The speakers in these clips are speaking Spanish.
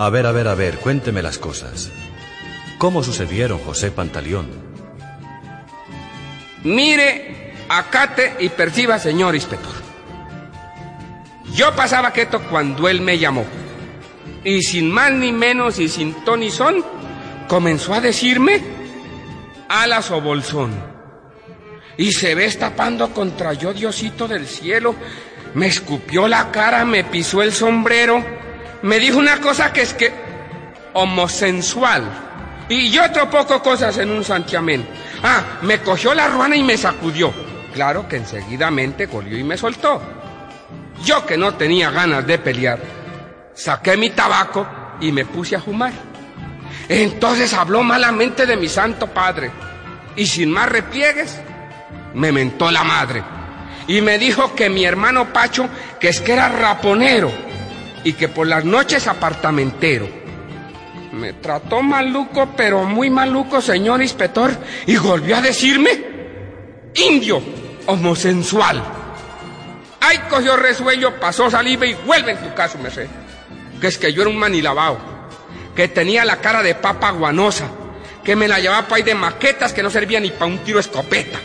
A ver, a ver, a ver, cuénteme las cosas. ¿Cómo sucedieron, José Pantaleón? Mire, acate y perciba, señor inspector. Yo pasaba quieto cuando él me llamó. Y sin más ni menos y sin ton ni son, comenzó a decirme alas o bolsón. Y se ve tapando contra yo, Diosito del cielo. Me escupió la cara, me pisó el sombrero. Me dijo una cosa que es que homosensual. Y yo otro poco cosas en un santiamén. Ah, me cogió la ruana y me sacudió. Claro que enseguidamente golió y me soltó. Yo que no tenía ganas de pelear, saqué mi tabaco y me puse a fumar. Entonces habló malamente de mi santo padre y sin más repliegues me mentó la madre y me dijo que mi hermano Pacho que es que era raponero y que por las noches apartamentero. Me trató maluco, pero muy maluco, señor inspector, y volvió a decirme indio, homosensual. Ay, cogió resuello, pasó saliva y vuelve en tu caso, me sé. Que es que yo era un manilabao, que tenía la cara de papa guanosa, que me la llevaba para ahí de maquetas que no servía ni para un tiro escopeta.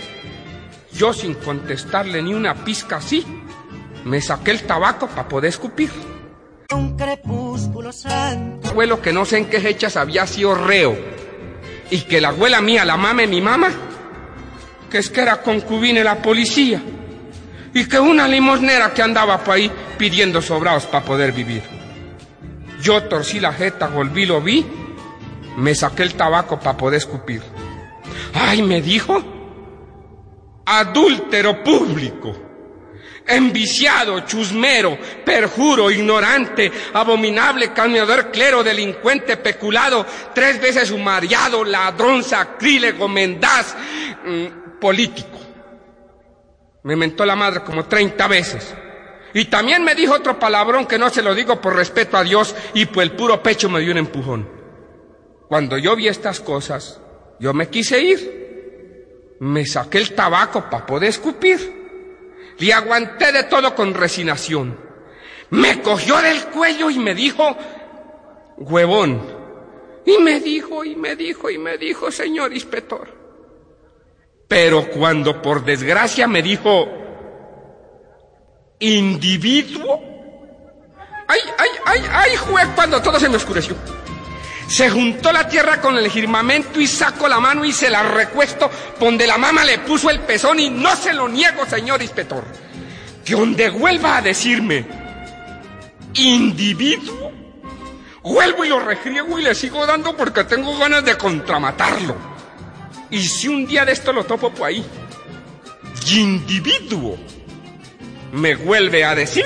Yo sin contestarle ni una pizca así, me saqué el tabaco para poder escupir. Un crepúsculo santo. Abuelo que no sé en qué fechas había sido reo. Y que la abuela mía, la mame mi mamá, que es que era concubina de la policía. Y que una limosnera que andaba por ahí pidiendo sobrados para poder vivir. Yo torcí la jeta, volví, lo vi, me saqué el tabaco para poder escupir. Ay, me dijo, adúltero público enviciado, chusmero, perjuro, ignorante, abominable, calmeador, clero, delincuente, peculado, tres veces sumariado, ladrón, sacrílego, mendaz, mm, político. Me mentó la madre como treinta veces. Y también me dijo otro palabrón que no se lo digo por respeto a Dios y por el puro pecho me dio un empujón. Cuando yo vi estas cosas, yo me quise ir. Me saqué el tabaco para poder escupir. Y aguanté de todo con resignación. Me cogió del cuello y me dijo, huevón. Y me dijo, y me dijo, y me dijo, señor inspector. Pero cuando por desgracia me dijo, individuo, ay, ay, ay, ay, juez, cuando todo se me oscureció. Se juntó la tierra con el firmamento y saco la mano y se la recuesto donde la mama le puso el pezón y no se lo niego, señor inspector. Que donde vuelva a decirme individuo, vuelvo y lo regriego y le sigo dando porque tengo ganas de contramatarlo. Y si un día de esto lo topo por ahí, individuo, me vuelve a decir,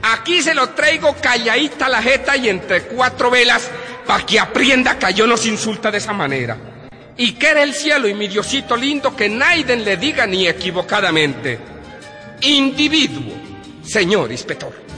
aquí se lo traigo calladita la jeta y entre cuatro velas para que aprenda que yo nos insulta de esa manera. Y que era el cielo y mi Diosito lindo que nadie le diga ni equivocadamente. Individuo, señor inspector.